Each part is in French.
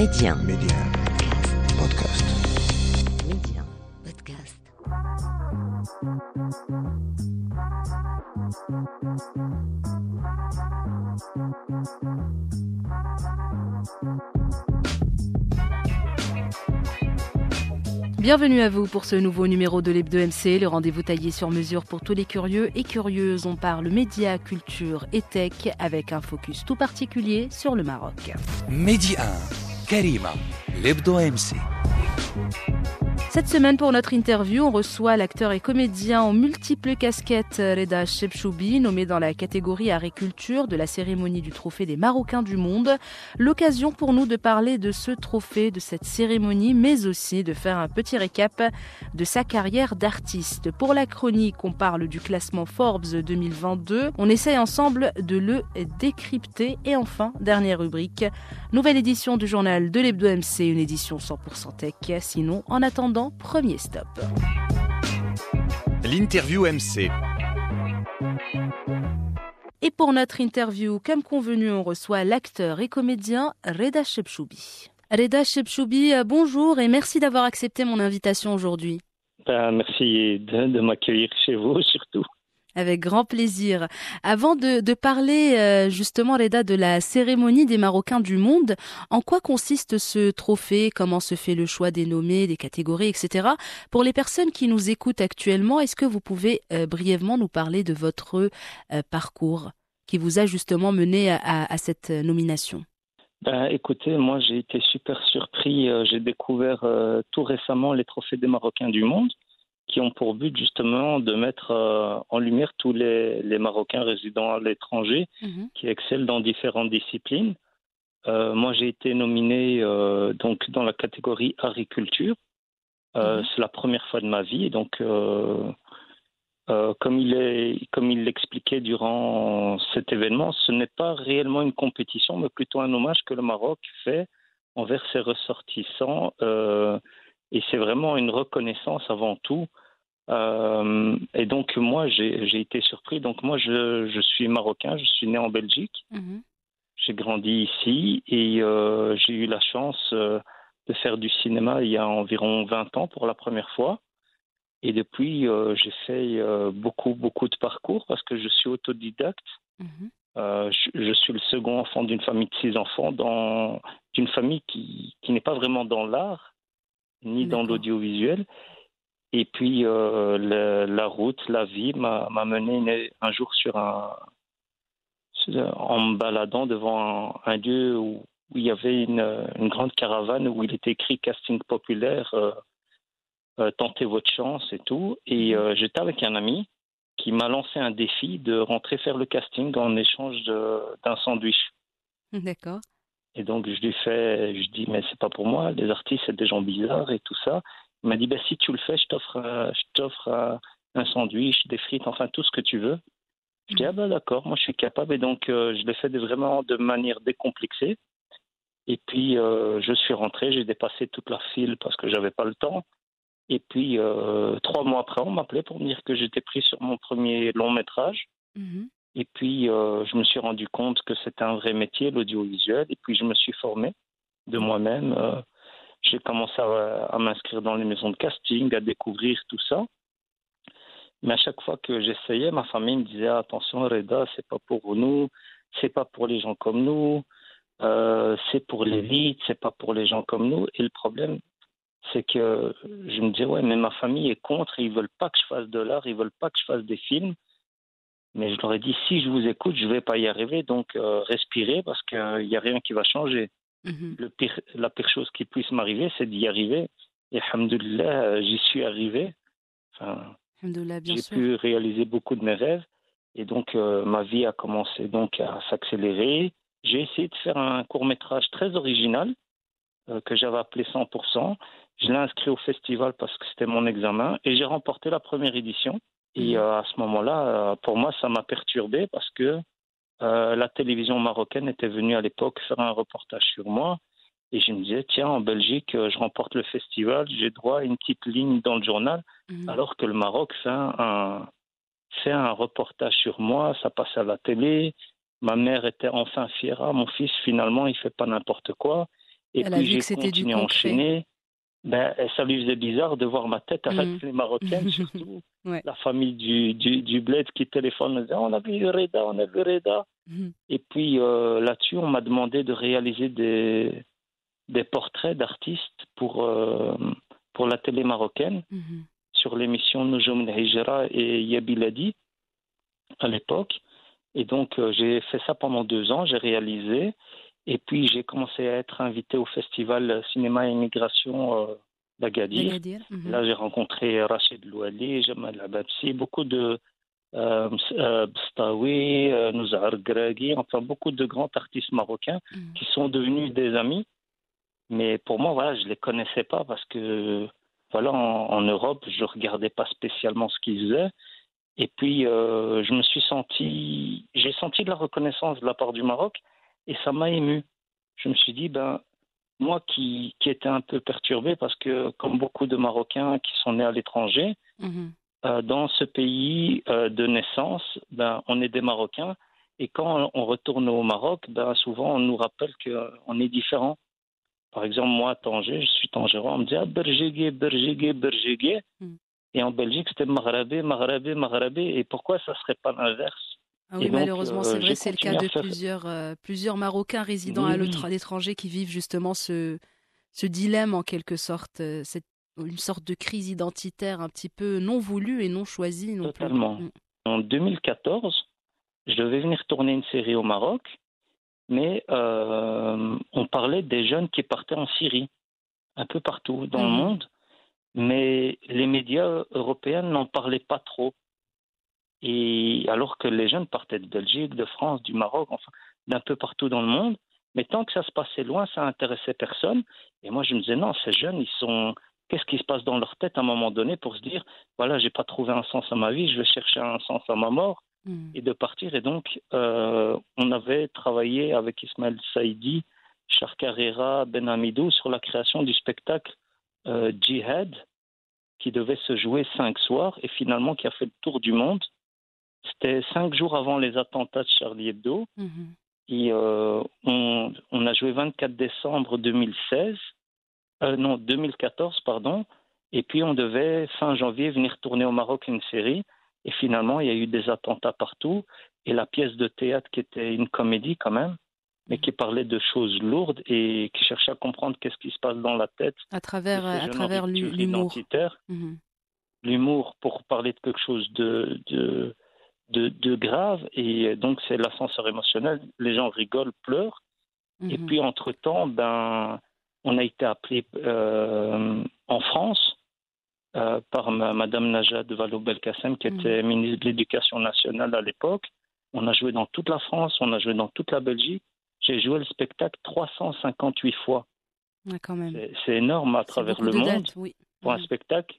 Média. Média. Podcast. Média. Podcast. Bienvenue à vous pour ce nouveau numéro de l'Hebdo MC, le rendez-vous taillé sur mesure pour tous les curieux et curieuses. On parle médias, culture et tech avec un focus tout particulier sur le Maroc. Mehdi 1, Karima, l'Hebdo MC. Cette semaine, pour notre interview, on reçoit l'acteur et comédien en multiples casquettes Reda Chebchoubi, nommé dans la catégorie agriculture de la cérémonie du trophée des Marocains du monde. L'occasion pour nous de parler de ce trophée, de cette cérémonie, mais aussi de faire un petit récap de sa carrière d'artiste. Pour la chronique, on parle du classement Forbes 2022. On essaye ensemble de le décrypter. Et enfin, dernière rubrique, nouvelle édition du journal de l'Hebdo MC, une édition 100% tech. Sinon, en attendant, premier stop. L'interview MC. Et pour notre interview, comme convenu, on reçoit l'acteur et comédien Reda Chebchoubi. Reda Chebchoubi, euh, bonjour et merci d'avoir accepté mon invitation aujourd'hui. Ben, merci de, de m'accueillir chez vous surtout. Avec grand plaisir. Avant de, parler euh, justement, Reda, de la cérémonie des Marocains du monde, en quoi consiste ce trophée? Comment se fait le choix des nommés, des catégories, etc. Pour les personnes qui nous écoutent actuellement, est-ce que vous pouvez euh, brièvement nous parler de votre euh, parcours qui vous a justement mené à, cette nomination? Ben, écoutez, moi j'ai été super surpris. J'ai découvert tout récemment les trophées des Marocains du monde qui ont pour but justement de mettre euh, en lumière tous les, les Marocains résidant à l'étranger qui excellent dans différentes disciplines. Euh, moi j'ai été nominé euh, donc dans la catégorie agriculture. Euh, Mhm. C'est la première fois de ma vie et donc comme il est, comme il l'expliquait durant cet événement, ce n'est pas réellement une compétition, mais plutôt un hommage que le Maroc fait envers ses ressortissants. et c'est vraiment une reconnaissance avant tout. Euh, et donc moi, j'ai été surpris. Donc moi, je, je suis marocain, je suis né en Belgique. Mhm. J'ai grandi ici et euh, j'ai eu la chance euh, de faire du cinéma il y a environ 20 ans pour la première fois. Et depuis, j'ai fait beaucoup, beaucoup de parcours parce que je suis autodidacte. Mhm. Je, je suis le second enfant d'une famille de six enfants, d'une famille qui, qui n'est pas vraiment dans l'art, ni dans l'audiovisuel. Et puis, euh, le- la route, la vie m'a m'a mené une- un jour sur un, en me baladant devant un, un lieu où, où il y avait une, une grande caravane où il était écrit casting populaire, euh, euh, tentez votre chance et tout. Et euh, j'étais avec un ami qui m'a lancé un défi de rentrer faire le casting en échange de- d'un sandwich. D'accord. Et donc je lui fais, je dis mais c'est pas pour moi, les artistes c'est des gens bizarres et tout ça. Il m'a dit ben si tu le fais, je t'offre, un- je t'offre un, un sandwich, des frites, enfin tout ce que tu veux. Je dis ah ben d'accord, moi je suis capable et donc euh, je l'ai fait vraiment de manière décomplexée. Et puis euh, je suis rentré, j'ai dépassé toute la file parce que j'avais pas le temps. Et puis euh, trois mois après, on m'appelait pour me dire que j'étais pris sur mon premier long métrage. Mhm. Et puis, euh, je me suis rendu compte que c'était un vrai métier, l'audiovisuel. Et puis, je me suis formé de moi-même. J'ai commencé à, à m'inscrire dans les maisons de casting, à découvrir tout ça. Mais à chaque fois que j'essayais, ma famille me disait attention, Reda, c'est pas pour nous, c'est pas pour les gens comme nous, euh, c'est pour l'élite, c'est pas pour les gens comme nous. Et le problème, c'est que je me disais ouais, mais ma famille est contre, ils veulent pas que je fasse de l'art, ils veulent pas que je fasse des films. Mais je leur ai dit, si je vous écoute, je ne vais pas y arriver, donc euh, respirez parce qu'il n'y a rien qui va changer. Mhm. Le pire, la pire chose qui puisse m'arriver, c'est d'y arriver. Et alhamdoulilah, j'y suis arrivé. Enfin, j'ai pu réaliser beaucoup de mes rêves. Et donc, euh, ma vie a commencé donc à s'accélérer. J'ai essayé de faire un court-métrage très original euh, que j'avais appelé 100%. Je l'ai inscrit au festival parce que c'était mon examen et j'ai remporté la première édition. Et Mhm. euh, à ce moment-là, pour moi, ça m'a perturbé parce que euh, la télévision marocaine était venue à l'époque faire un reportage sur moi. Et je me disais, tiens, en Belgique, euh, je remporte le festival, j'ai droit à une petite ligne dans le journal, Mhm. alors que le Maroc fait un, fait un reportage sur moi, ça passe à la télé. Ma mère était enfin fière, Ah, mon fils, finalement, il fait pas n'importe quoi. Et Elle puis j'ai continué à enchaîner. Ben, ça lui faisait bizarre de voir ma tête avec Mhm. les Marocaines, surtout Ouais. la famille du, du, du bled qui téléphone me disait On a vu Reda, on a vu Reda. Mhm. Et puis euh, là-dessus, on m'a demandé de réaliser des, des portraits d'artistes pour, euh, pour la télé marocaine Mhm. sur l'émission Noujoum Hijra et Yabiladi à l'époque. Et donc, euh, j'ai fait ça pendant deux ans, j'ai réalisé. Et puis, j'ai commencé à être invité au festival Cinéma et Immigration euh, d'Agadir. Agadir, mhm. Là, j'ai rencontré Rachid Louali, Jamal Ababsi, beaucoup de euh, euh, Bstawi, euh, Nouzar Graghi, enfin beaucoup de grands artistes marocains Mhm. qui sont devenus des amis. Mais pour moi, voilà, je les connaissais pas parce que voilà, en, en Europe, je regardais pas spécialement ce qu'ils faisaient. Et puis, euh, je me suis senti, j'ai senti de la reconnaissance de la part du Maroc et ça m'a ému. Je me suis dit, ben, moi qui, qui étais un peu perturbé parce que, comme beaucoup de Marocains qui sont nés à l'étranger, Mhm. euh, dans ce pays euh, de naissance, ben, on est des Marocains. Et quand on retourne au Maroc, ben, souvent on nous rappelle qu'on est différent. Par exemple, moi, à Tanger, je suis tangérois, on me dit ah, Bergégué, Bergégué, Bergégué. Mm. Et en Belgique, c'était Maghrabé, Maghrabé, Maghrabé. Et pourquoi ça ne serait pas l'inverse? Ah oui, donc, malheureusement, c'est euh, vrai, j'ai c'est le cas de faire- plusieurs, euh, plusieurs Marocains résidant Oui, à l'étranger qui vivent justement ce, ce dilemme en quelque sorte, euh, cette, une sorte de crise identitaire un petit peu non voulue et non choisie non Totalement. plus. Mm. En 2014, je devais venir tourner une série au Maroc, mais euh, on parlait des jeunes qui partaient en Syrie, un peu partout dans le Mhm. monde, mais les médias européens n'en parlaient pas trop. Et alors que les jeunes partaient de Belgique, de France, du Maroc, enfin d'un peu partout dans le monde, mais tant que ça se passait loin, ça intéressait personne. Et moi, je me disais non, ces jeunes, ils sont qu'est-ce qui se passe dans leur tête à un moment donné pour se dire voilà, j'ai pas trouvé un sens à ma vie, je vais chercher un sens à ma mort Mm. et de partir. Et donc, euh, on avait travaillé avec Ismaël Saïdi, Char Carrera, Ben Hamidou sur la création du spectacle euh, Jihad, qui devait se jouer cinq soirs et finalement qui a fait le tour du monde. C'était cinq jours avant les attentats de Charlie Hebdo. Mhm. Et euh, on, on a joué 24 décembre 2016, euh, non 2014 pardon, et puis on devait fin janvier venir tourner au Maroc une série. Et finalement, il y a eu des attentats partout. Et la pièce de théâtre qui était une comédie quand même, mais qui parlait de choses lourdes et qui cherchait à comprendre qu'est-ce qui se passe dans la tête. À travers, à travers l'humour. Mhm. l'humour pour parler de quelque chose de, de, de, de grave. Et donc, c'est l'ascenseur émotionnel. Les gens rigolent, pleurent. Et Mhm. puis, entre-temps, ben, on a été appelé euh, en France euh, par ma- Madame Najat Vallaud-Belkacem, qui Mhm. était ministre de l'Éducation nationale à l'époque. On a joué dans toute la France, on a joué dans toute la Belgique. J'ai joué le spectacle 358 fois. C'est- C'est énorme à travers le de monde dates, oui. pour un Mhm. spectacle,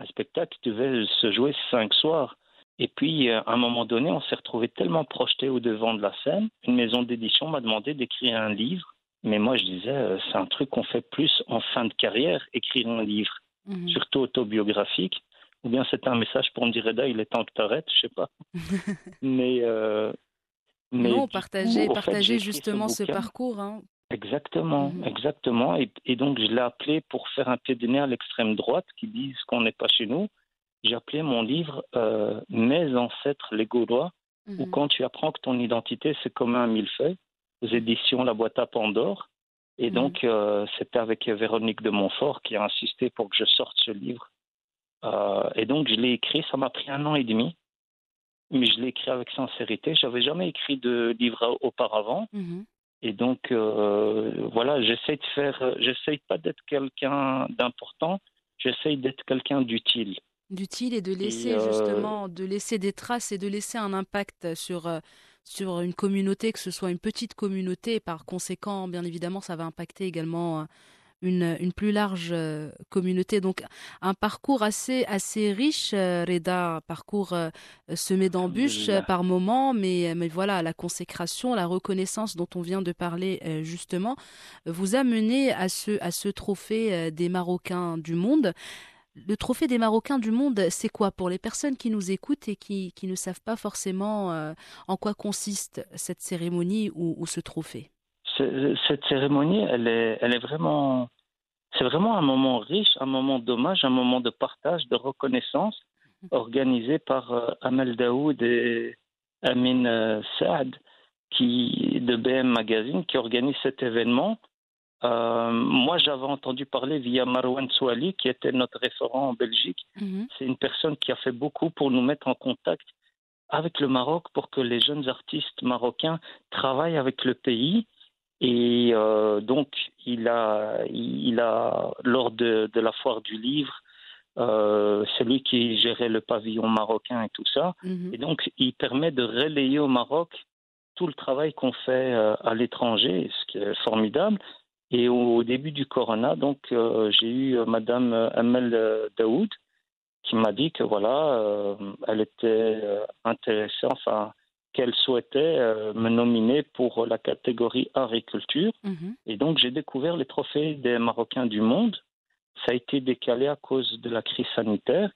un spectacle qui devait se jouer cinq soirs. Et puis, euh, à un moment donné, on s'est retrouvé tellement projeté au devant de la scène. Une maison d'édition m'a demandé d'écrire un livre. Mais moi, je disais, euh, c'est un truc qu'on fait plus en fin de carrière, écrire un livre, Mhm. surtout autobiographique. Ou bien c'est un message pour me dire, Reda, il est temps que tu arrêtes, je sais pas. mais, euh, mais non, partager, coup, fait, partager justement ce, parcours. hein. Exactement, Mhm. exactement. Et, et donc, je l'ai appelé pour faire un pied de nez à l'extrême droite qui disent qu'on n'est pas chez nous. J'ai appelé mon livre euh, Mes ancêtres les Gaulois, ou Mhm. quand tu apprends que ton identité c'est comme un millefeuille, aux éditions La Boîte à Pandore. Et Mhm. donc, euh, c'était avec Véronique de Montfort qui a insisté pour que je sorte ce livre. Euh, et donc, je l'ai écrit, ça m'a pris un an et demi, mais je l'ai écrit avec sincérité. J'avais jamais écrit de livre auparavant. Mhm. Et donc, voilà, j'essaie de faire, j'essaie pas d'être quelqu'un d'important, j'essaie d'être quelqu'un d'utile. D'utile et de laisser euh, justement de laisser des traces et de laisser un impact sur euh, sur une communauté que ce soit une petite communauté. Et par conséquent bien évidemment ça va impacter également euh, une, une plus large euh, communauté. Donc un parcours assez assez riche euh, Reda. Un parcours euh, semé d'embûches par moments mais mais voilà la consécration la reconnaissance dont on vient de parler justement vous a mené à ce à ce trophée des Marocains du monde le trophée des Marocains du monde, c'est quoi pour les personnes qui nous écoutent et qui, qui ne savent pas forcément euh, en quoi consiste cette cérémonie ou, ou ce trophée? Cette cérémonie, elle est, elle est vraiment, c'est vraiment un moment riche, un moment d'hommage, un moment de partage, de reconnaissance, organisé par euh, Amel Daoud et Amin euh, Saad, qui de BM Magazine, qui organise cet événement. Euh, moi, j'avais entendu parler via Marwan Souali, qui était notre référent en Belgique. Mhm. C'est une personne qui a fait beaucoup pour nous mettre en contact avec le Maroc pour que les jeunes artistes marocains travaillent avec le pays. Et euh, donc, il a, il a lors de, de la foire du livre, euh, c'est lui qui gérait le pavillon marocain et tout ça. Mhm. Et donc, il permet de relayer au Maroc tout le travail qu'on fait euh, à l'étranger, ce qui est formidable. Et au début du corona, donc, euh, j'ai eu euh, Madame euh, Amel Daoud qui m'a dit que voilà, euh, elle était intéressée, enfin, qu'elle souhaitait euh, me nominer pour la catégorie agriculture. Mhm. Et donc, j'ai découvert les trophées des Marocains du monde. Ça a été décalé à cause de la crise sanitaire.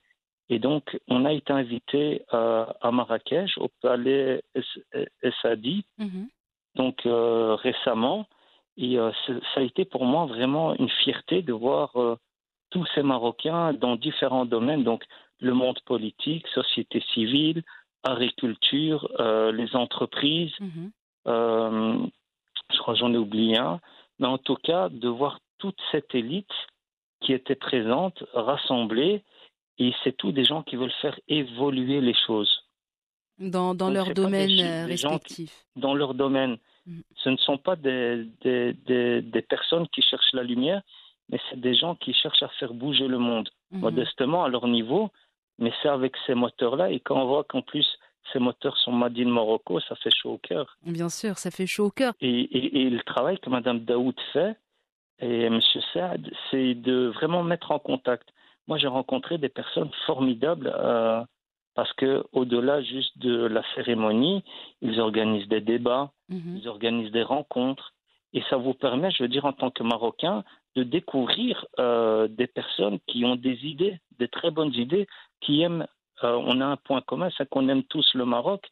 Et donc, on a été invité à Marrakech, au palais Es- Essadi, Mhm. donc récemment. Et euh, ça a été pour moi vraiment une fierté de voir euh, tous ces Marocains dans différents domaines, donc le monde politique, société civile, agriculture, euh, les entreprises, Mhm. je crois que j'en ai oublié un, mais en tout cas, de voir toute cette élite qui était présente, rassemblée, et c'est tous des gens qui veulent faire évoluer les choses Dans, dans Donc, leur domaine gens qui- respectif. dans leur domaine. Mhm. Ce ne sont pas des, des, des, des personnes qui cherchent la lumière, mais c'est des gens qui cherchent à faire bouger le monde, Mhm. modestement à leur niveau, mais c'est avec ces moteurs-là. Et quand on voit qu'en plus ces moteurs sont made in Morocco, ça fait chaud au cœur. Bien sûr, ça fait chaud au cœur. Et, et, et le travail que Mme Daoud fait, et M. Saad, c'est de vraiment mettre en contact. Moi, j'ai rencontré des personnes formidables euh, parce que au-delà juste de la cérémonie, ils organisent des débats, Mhm. ils organisent des rencontres, et ça vous permet, je veux dire, en tant que Marocain, de découvrir euh, des personnes qui ont des idées, des très bonnes idées, qui aiment. euh, on a un point commun, c'est qu'on aime tous le Maroc,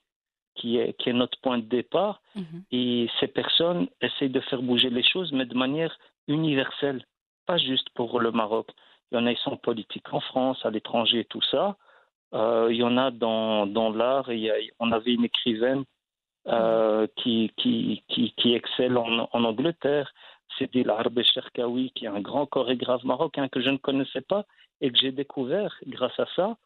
qui est, qui est notre point de départ. Mhm. Et ces personnes essayent de faire bouger les choses, mais de manière universelle, pas juste pour le Maroc. Il y en a, ils sont politiques en France, à l'étranger, tout ça. Euh, il y en a dans, dans l'art. On avait une écrivaine euh, qui, qui, qui, qui excelle en, en Angleterre. C'était l'Arbe Cherkaoui, qui est un grand chorégraphe marocain que je ne connaissais pas et que j'ai découvert grâce à ça.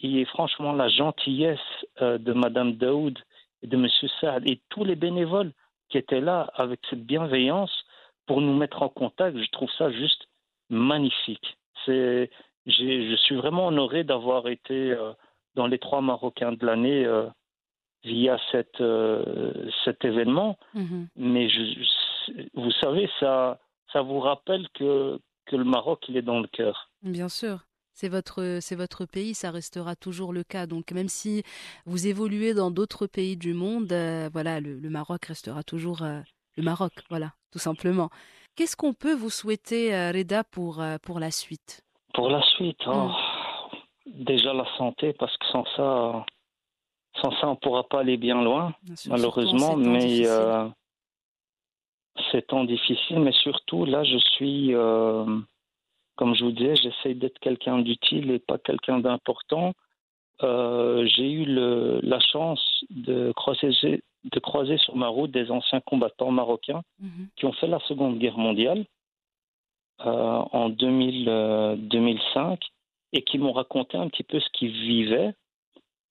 Et franchement, la gentillesse euh, de Madame Daoud et de Monsieur Saad et tous les bénévoles qui étaient là avec cette bienveillance pour nous mettre en contact, je trouve ça juste magnifique. C'est, je suis vraiment honoré d'avoir été euh, dans les trois Marocains de l'année euh, via cette, euh, cet événement. Mhm. Mais je, vous savez, ça, ça vous rappelle que, que le Maroc, il est dans le cœur. Bien sûr. C'est votre, c'est votre pays, ça restera toujours le cas. Donc même si vous évoluez dans d'autres pays du monde, euh, voilà, le, le Maroc restera toujours euh, le Maroc, voilà, tout simplement. Qu'est-ce qu'on peut vous souhaiter, Reda, pour, pour la suite? Pour la suite, oh, déjà la santé, parce que sans ça, sans ça, on ne pourra pas aller bien loin. Bien sûr, malheureusement, mais euh, c'est temps difficile, mais surtout là, je suis, euh, comme je vous disais, j'essaye d'être quelqu'un d'utile et pas quelqu'un d'important. Euh, J'ai eu le, la chance de croiser, de croiser sur ma route des anciens combattants marocains Mhm. qui ont fait la Seconde Guerre mondiale en 2000, euh, 2005 et qui m'ont raconté un petit peu ce qu'ils vivaient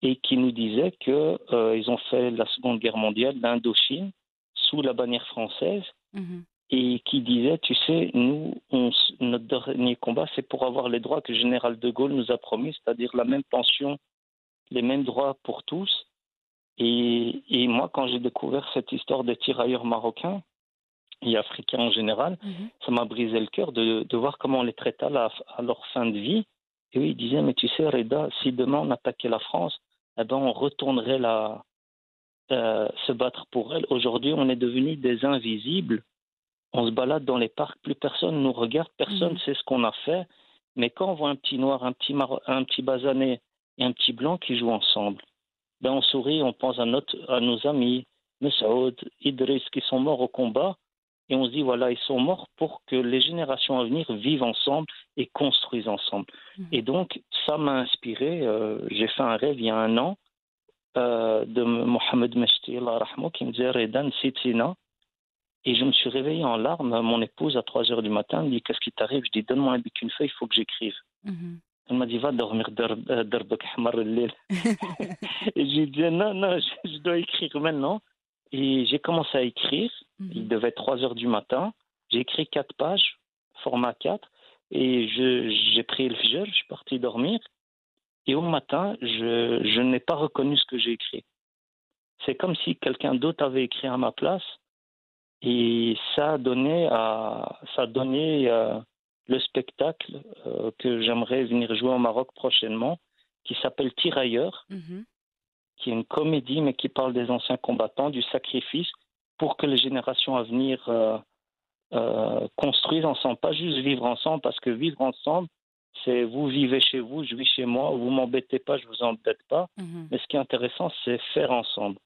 et qui nous disaient qu'ils ils ont fait la Seconde Guerre mondiale d'Indochine sous la bannière française Mhm. et qui disaient, tu sais, nous, on notre dernier combat, c'est pour avoir les droits que le général de Gaulle nous a promis, c'est-à-dire la même pension, les mêmes droits pour tous. Et, et moi, quand j'ai découvert cette histoire des tirailleurs marocains et africains en général, Mhm. ça m'a brisé le cœur de, de voir comment on les traitait à, la- à leur fin de vie. Et oui, ils disaient, mais tu sais, Reda, si demain on attaquait la France, eh ben, on retournerait la, euh, se battre pour elle. Aujourd'hui, on est devenus des invisibles. On se balade dans les parcs, plus personne nous regarde, personne ne Mhm. sait ce qu'on a fait. Mais quand on voit un petit noir, un petit, Maro- un petit basané et un petit blanc qui jouent ensemble, ben on sourit, on pense à, notre, à nos amis, Messaoud, Idriss, qui sont morts au combat. Et on se dit voilà, ils sont morts pour que les générations à venir vivent ensemble et construisent ensemble. Mhm. Et donc, ça m'a inspiré. euh, J'ai fait un rêve il y a un an euh, de Mohamed Meshti, qui me disait Redan Sitina. Et je me suis réveillé en larmes. Mon épouse, à 3 heures du matin, me dit Qu'est-ce qui t'arrive? Je dis Donne-moi un bic, une feuille, il faut que j'écrive. Mhm. Elle m'a dit Va dormir, darb- euh, hamar. Et j'ai dit Non, non, je, je dois écrire maintenant. Et j'ai commencé à écrire. Il Mhm. devait être 3 heures du matin. J'ai écrit 4 pages, format 4. Et j'ai pris le fajr, je suis parti dormir. Et au matin, je, je n'ai pas reconnu ce que j'ai écrit. C'est comme si quelqu'un d'autre avait écrit à ma place. Et ça a donné, à, ça a donné euh, le spectacle euh, que j'aimerais venir jouer au Maroc prochainement, qui s'appelle Tirailleurs Mhm. Qui est une comédie, mais qui parle des anciens combattants, du sacrifice, pour que les générations à venir euh, euh, construisent ensemble, pas juste vivre ensemble, parce que vivre ensemble, c'est vous vivez chez vous, je vis chez moi, vous m'embêtez pas, je vous embête pas. Mhm. Mais ce qui est intéressant, c'est faire ensemble.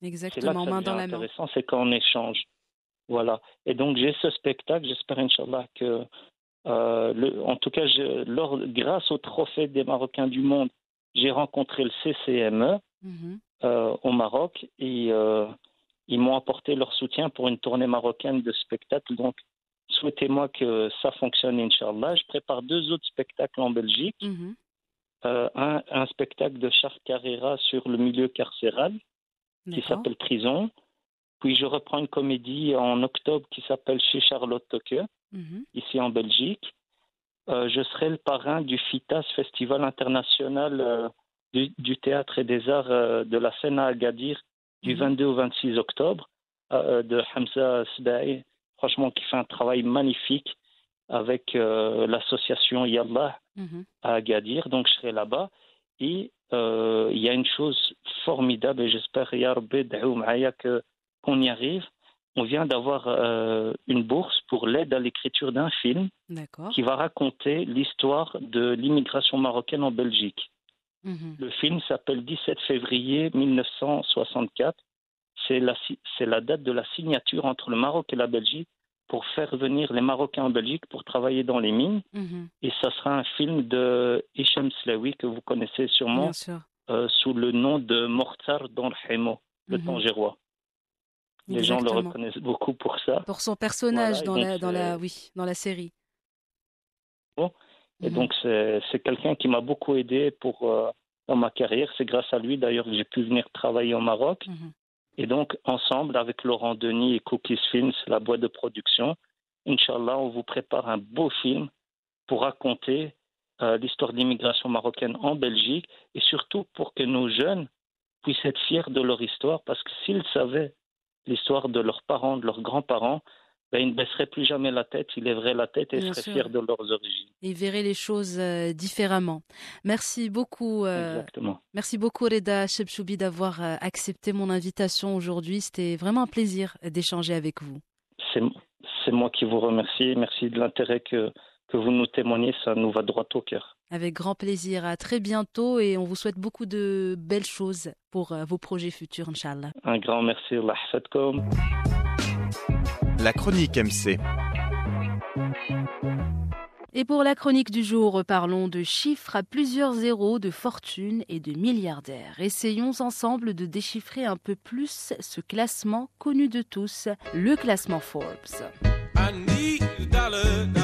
C'est là que Exactement, ça main dans la main. intéressant, c'est quand on échange. Voilà. Et donc j'ai ce spectacle, j'espère Inch'Allah que, euh, le- en tout cas, je- lors, grâce au trophée des Marocains du monde, j'ai rencontré le CCME Mhm. euh, au Maroc et euh, ils m'ont apporté leur soutien pour une tournée marocaine de spectacles. Donc, souhaitez-moi que ça fonctionne, Inch'Allah. Je prépare deux autres spectacles en Belgique. Mhm. Euh, un, un spectacle de Charles Carrera sur le milieu carcéral qui s'appelle Prison. Puis je reprends une comédie en octobre qui s'appelle Chez Charlotte Tocqueux, Mhm. ici en Belgique. Euh, je serai le parrain du FITAS, Festival international du, du théâtre et des arts euh, de la scène à Agadir, du Mhm. 22 au 26 octobre, euh, de Hamza Sbaï, franchement, qui fait un travail magnifique avec euh, l'association Yallah Mhm. à Agadir, donc je serai là-bas. Et euh, il y a une chose formidable, et j'espère, que- qu'on y arrive. On vient d'avoir euh, une bourse pour l'aide à l'écriture d'un film D'accord. qui va raconter l'histoire de l'immigration marocaine en Belgique. Mhm. Le film s'appelle 17 février 1964. C'est la, date de la signature entre le Maroc et la Belgique pour faire venir les Marocains en Belgique pour travailler dans les mines. Mhm. Et ça sera un film de Hicham Slaoui que vous connaissez sûrement sûr. euh, sous le nom de Mortar dans le Hémo, le Mhm. Tangérois. Les gens le reconnaissent beaucoup pour ça. Pour son personnage Voilà, dans, la, dans, la, c'est- oui, dans la série. Et Mhm. donc, c'est quelqu'un qui m'a beaucoup aidé pour, euh, dans ma carrière. C'est grâce à lui, d'ailleurs, que j'ai pu venir travailler au Maroc. Mhm. Et donc, ensemble, avec Laurent Denis et Cookies Films, la boîte de production, Inch'Allah, on vous prépare un beau film pour raconter euh, l'histoire de l'immigration marocaine en Belgique et surtout pour que nos jeunes puissent être fiers de leur histoire parce que s'ils savaient l'histoire de leurs parents, de leurs grands-parents, ben, ils ne baisseraient plus jamais la tête, ils lèveraient la tête et Bien seraient sûr. fiers de leurs origines. Et verrez les choses euh, différemment. Merci beaucoup. euh, Exactement. Merci beaucoup Reda Chebchoubi d'avoir euh, accepté mon invitation aujourd'hui. C'était vraiment un plaisir d'échanger avec vous. C'est moi qui vous remercie. Merci de l'intérêt que, que vous nous témoignez. Ça nous va droit au cœur. Avec grand plaisir. À très bientôt et on vous souhaite beaucoup de belles choses pour vos projets futurs, Inch'Allah. Un grand merci. Allah. La chronique MC. Et pour la chronique du jour, parlons de chiffres à plusieurs zéros, de fortune et de milliardaires. Essayons ensemble de déchiffrer un peu plus ce classement connu de tous, le classement Forbes. I need a dollar, dollar, dollar,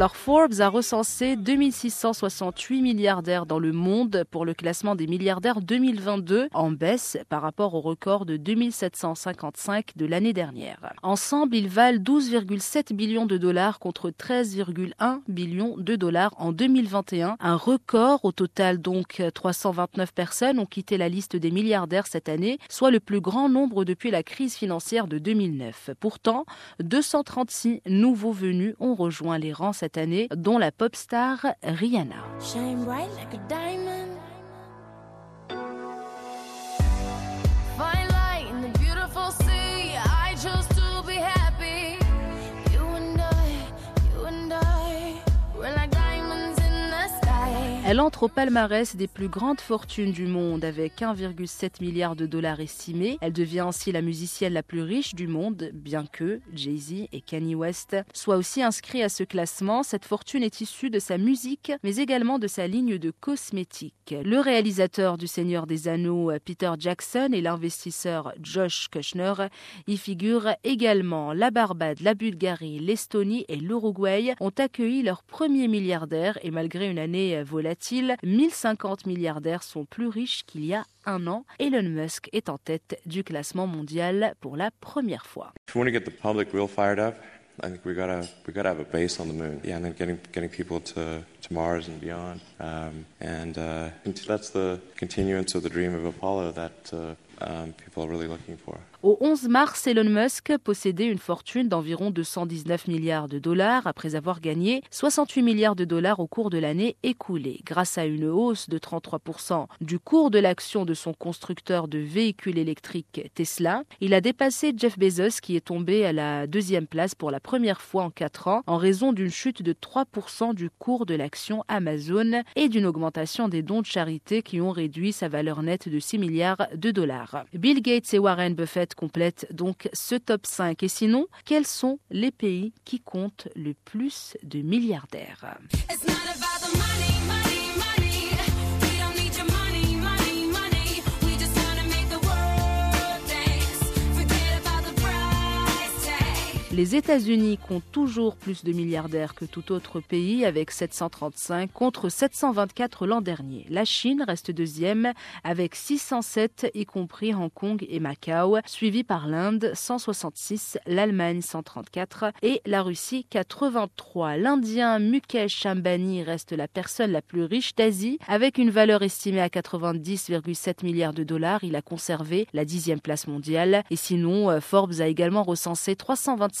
Alors Forbes a recensé 2668 milliardaires dans le monde pour le classement des milliardaires 2022, en baisse par rapport au record de 2755 de l'année dernière. Ensemble, ils valent 12,7 billions de dollars contre 13,1 billions de dollars en 2021, un record au total donc 329 personnes ont quitté la liste des milliardaires cette année, soit le plus grand nombre depuis la crise financière de 2009. Pourtant, 236 nouveaux venus ont rejoint les rangs cette année, dont la pop star Rihanna. Elle entre au palmarès des plus grandes fortunes du monde avec 1,7 milliard de dollars estimés. Elle devient ainsi la musicienne la plus riche du monde, bien que Jay-Z et Kanye West soient aussi inscrits à ce classement. Cette fortune est issue de sa musique, mais également de sa ligne de cosmétiques. Le réalisateur du Seigneur des Anneaux, Peter Jackson, et l'investisseur Josh Kushner y figurent également. La Barbade, la Bulgarie, l'Estonie et l'Uruguay ont accueilli leur premier milliardaire et malgré une année volatile, 1050 milliardaires sont plus riches qu'il y a un an. Elon Musk est en tête du classement mondial pour la première fois. I think we gotta we gotta have a base on the moon. Yeah, and then getting getting people to, to Mars and beyond. Um, and uh, that's the continuance of the dream of Apollo that uh, um, people are really looking for. Au 11 mars, Elon Musk possédait une fortune d'environ 219 milliards de dollars après avoir gagné 68 milliards de dollars au cours de l'année écoulée. Grâce à une hausse de 33% du cours de l'action de son constructeur de véhicules électriques Tesla, il a dépassé Jeff Bezos qui est tombé à la deuxième place pour la première fois en 4 ans en raison d'une chute de 3% du cours de l'action Amazon et d'une augmentation des dons de charité qui ont réduit sa valeur nette de 6 milliards de dollars. Bill Gates et Warren Buffett complète donc ce top 5. Et sinon, quels sont les pays qui comptent le plus de milliardaires? Les États-Unis comptent toujours plus de milliardaires que tout autre pays avec 735 contre 724 l'an dernier. La Chine reste deuxième avec 607 y compris Hong Kong et Macao, suivi par l'Inde 166, l'Allemagne 134 et la Russie 83. L'Indien Mukesh Ambani reste la personne la plus riche d'Asie avec une valeur estimée à 90,7 milliards de dollars. Il a conservé la dixième place mondiale et sinon euh, Forbes a également recensé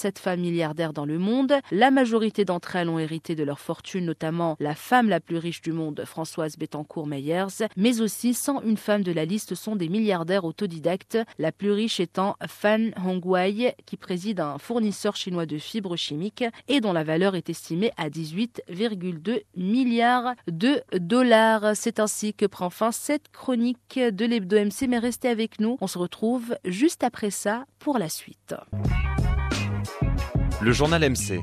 327 femmes milliardaires dans le monde. La majorité d'entre elles ont hérité de leur fortune, notamment la femme la plus riche du monde, Françoise Bettencourt-Meyers, mais aussi 101 femmes de la liste sont des milliardaires autodidactes, la plus riche étant Fan Hongwei, qui préside un fournisseur chinois de fibres chimiques et dont la valeur est estimée à 18,2 milliards de dollars. C'est ainsi que prend fin cette chronique de l'Hebdo MC, mais restez avec nous, on se retrouve juste après ça pour la suite. Le journal MC.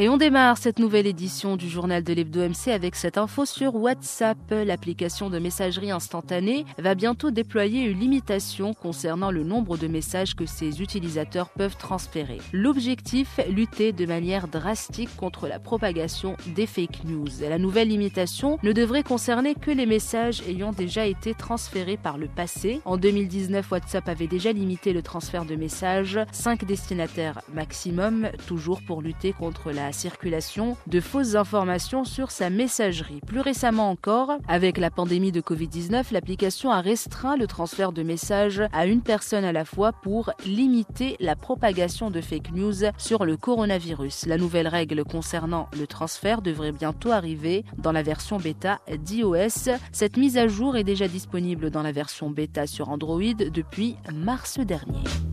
Et on démarre cette nouvelle édition du journal de l'Hebdo MC avec cette info sur WhatsApp. L'application de messagerie instantanée va bientôt déployer une limitation concernant le nombre de messages que ses utilisateurs peuvent transférer. L'objectif, lutter de manière drastique contre la propagation des fake news. La nouvelle limitation ne devrait concerner que les messages ayant déjà été transférés par le passé. En 2019, WhatsApp avait déjà limité le transfert de messages, 5 destinataires maximum, toujours pour lutter contre la circulation de fausses informations sur sa messagerie. Plus récemment encore, avec la pandémie de Covid-19, l'application a restreint le transfert de messages à une personne à la fois pour limiter la propagation de fake news sur le coronavirus. La nouvelle règle concernant le transfert devrait bientôt arriver dans la version bêta d'iOS. Cette mise à jour est déjà disponible dans la version bêta sur Android depuis mars dernier.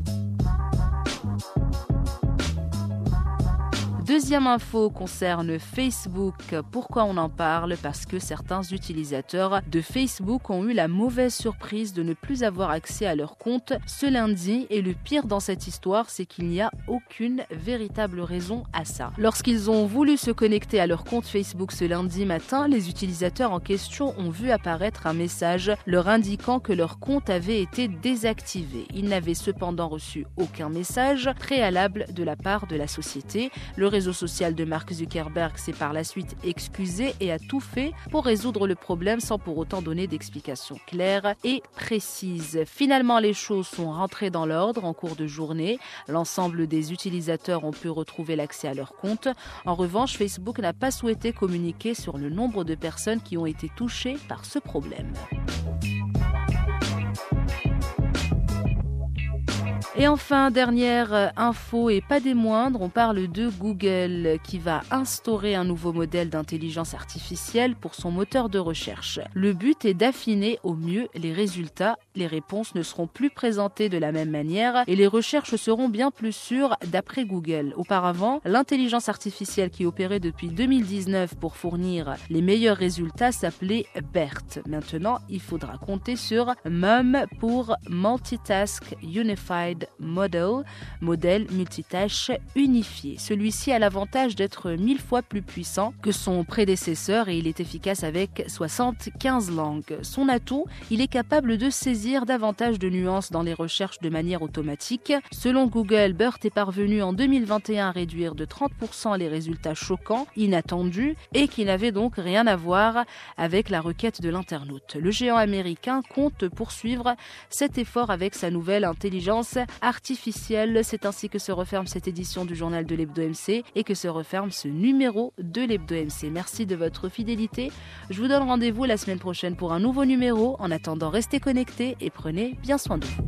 Deuxième info concerne Facebook. Pourquoi on en parle? Parce que certains utilisateurs de Facebook ont eu la mauvaise surprise de ne plus avoir accès à leur compte ce lundi. Et le pire dans cette histoire, c'est qu'il n'y a aucune véritable raison à ça. Lorsqu'ils ont voulu se connecter à leur compte Facebook ce lundi matin, les utilisateurs en question ont vu apparaître un message leur indiquant que leur compte avait été désactivé. Ils n'avaient cependant reçu aucun message préalable de la part de la société. Réseau social de Mark Zuckerberg s'est par la suite excusé et a tout fait pour résoudre le problème sans pour autant donner d'explications claires et précises. Finalement, les choses sont rentrées dans l'ordre en cours de journée. L'ensemble des utilisateurs ont pu retrouver l'accès à leur compte. En revanche, Facebook n'a pas souhaité communiquer sur le nombre de personnes qui ont été touchées par ce problème. Et enfin, dernière euh, info et pas des moindres, on parle de Google qui va instaurer un nouveau modèle d'intelligence artificielle pour son moteur de recherche. Le but est d'affiner au mieux les résultats les réponses ne seront plus présentées de la même manière et les recherches seront bien plus sûres d'après Google. Auparavant, l'intelligence artificielle qui opérait depuis 2019 pour fournir les meilleurs résultats s'appelait BERT. Maintenant, il faudra compter sur MUM pour Multitask Unified Model, modèle multitâche unifié. Celui-ci a l'avantage d'être mille fois plus puissant que son prédécesseur et il est efficace avec 75 langues. Son atout, il est capable de davantage de nuances dans les recherches de manière automatique. Selon Google, BERT est parvenu en 2021 à réduire de 30% les résultats choquants, inattendus et qui n'avaient donc rien à voir avec la requête de l'internaute. Le géant américain compte poursuivre cet effort avec sa nouvelle intelligence artificielle. C'est ainsi que se referme cette édition du journal de l'Hebdo MC et que se referme ce numéro de l'Hebdo MC. Merci de votre fidélité. Je vous donne rendez-vous la semaine prochaine pour un nouveau numéro. En attendant, restez connectés et prenez bien soin de vous.